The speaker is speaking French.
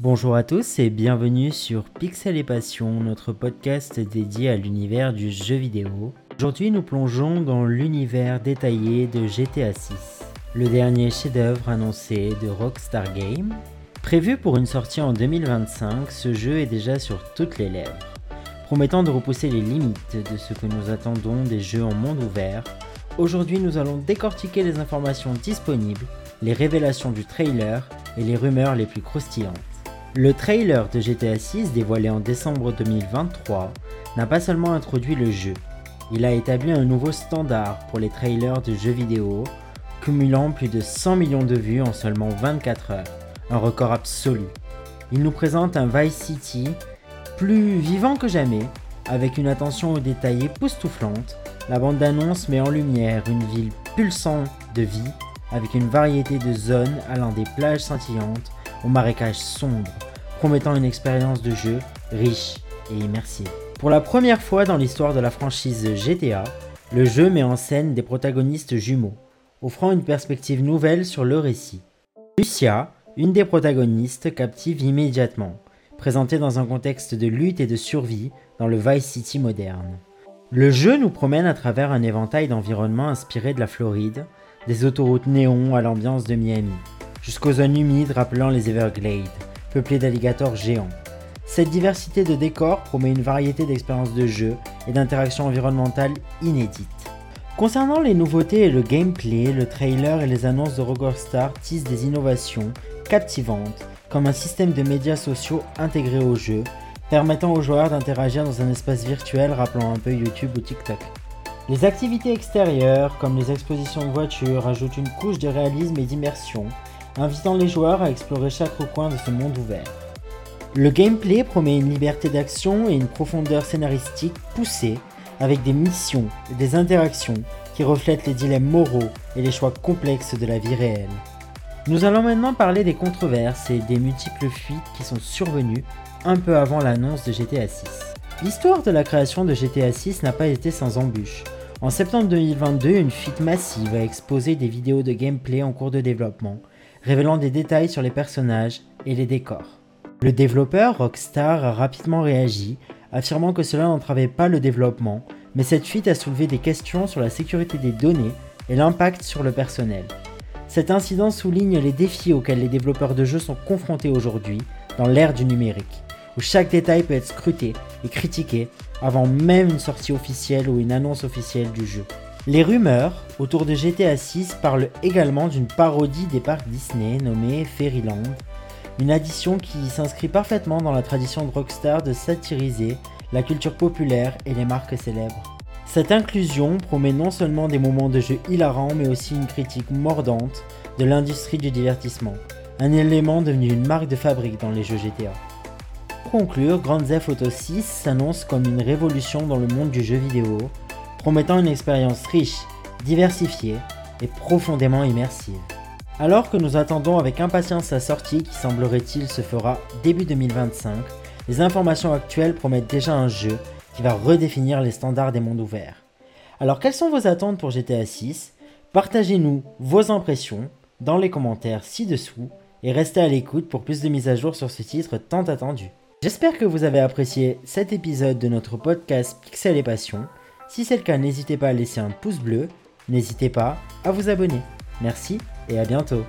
Bonjour à tous et bienvenue sur Pixel et Passion, notre podcast dédié à l'univers du jeu vidéo. Aujourd'hui, nous plongeons dans l'univers détaillé de GTA 6, le dernier chef-d'œuvre annoncé de Rockstar Games. Prévu pour une sortie en 2025, ce jeu est déjà sur toutes les lèvres, promettant de repousser les limites de ce que nous attendons des jeux en monde ouvert. Aujourd'hui, nous allons décortiquer les informations disponibles, les révélations du trailer et les rumeurs les plus croustillantes. Le trailer de GTA 6 dévoilé en décembre 2023 n'a pas seulement introduit le jeu, il a établi un nouveau standard pour les trailers de jeux vidéo, cumulant plus de 100 millions de vues en seulement 24 heures, un record absolu. Il nous présente un Vice City plus vivant que jamais, avec une attention aux détails époustouflante, la bande d'annonce met en lumière une ville pulsante de vie, avec une variété de zones allant des plages scintillantes au marécage sombre, promettant une expérience de jeu riche et immersive. Pour la première fois dans l'histoire de la franchise GTA, le jeu met en scène des protagonistes jumeaux, offrant une perspective nouvelle sur le récit. Lucia, une des protagonistes, captive immédiatement, présentée dans un contexte de lutte et de survie dans le Vice City moderne. Le jeu nous promène à travers un éventail d'environnements inspirés de la Floride, des autoroutes néons à l'ambiance de Miami, jusqu'aux zones humides rappelant les Everglades, peuplées d'alligators géants. Cette diversité de décors promet une variété d'expériences de jeu et d'interactions environnementales inédites. Concernant les nouveautés et le gameplay, le trailer et les annonces de Rockstar tissent des innovations captivantes, comme un système de médias sociaux intégré au jeu, permettant aux joueurs d'interagir dans un espace virtuel rappelant un peu YouTube ou TikTok. Les activités extérieures, comme les expositions de voitures, ajoutent une couche de réalisme et d'immersion, invitant les joueurs à explorer chaque recoin de ce monde ouvert. Le gameplay promet une liberté d'action et une profondeur scénaristique poussée, avec des missions et des interactions qui reflètent les dilemmes moraux et les choix complexes de la vie réelle. Nous allons maintenant parler des controverses et des multiples fuites qui sont survenues un peu avant l'annonce de GTA 6. L'histoire de la création de GTA 6 n'a pas été sans embûches. En septembre 2022, une fuite massive a exposé des vidéos de gameplay en cours de développement, révélant des détails sur les personnages et les décors. Le développeur Rockstar a rapidement réagi, affirmant que cela n'entravait pas le développement, mais cette fuite a soulevé des questions sur la sécurité des données et l'impact sur le personnel. Cet incident souligne les défis auxquels les développeurs de jeux sont confrontés aujourd'hui dans l'ère du numérique, où chaque détail peut être scruté et critiqué avant même une sortie officielle ou une annonce officielle du jeu. Les rumeurs autour de GTA 6 parlent également d'une parodie des parcs Disney nommée Fairyland, une addition qui s'inscrit parfaitement dans la tradition de Rockstar de satiriser la culture populaire et les marques célèbres. Cette inclusion promet non seulement des moments de jeu hilarants mais aussi une critique mordante de l'industrie du divertissement, un élément devenu une marque de fabrique dans les jeux GTA. Pour conclure, Grand Theft Auto 6 s'annonce comme une révolution dans le monde du jeu vidéo, promettant une expérience riche, diversifiée et profondément immersive. Alors que nous attendons avec impatience sa sortie qui semblerait-il se fera début 2025, les informations actuelles promettent déjà un jeu qui va redéfinir les standards des mondes ouverts. Alors quelles sont vos attentes pour GTA 6 Partagez-nous vos impressions dans les commentaires ci-dessous et restez à l'écoute pour plus de mises à jour sur ce titre tant attendu. J'espère que vous avez apprécié cet épisode de notre podcast Pixel et Passion. Si c'est le cas, n'hésitez pas à laisser un pouce bleu, n'hésitez pas à vous abonner. Merci et à bientôt.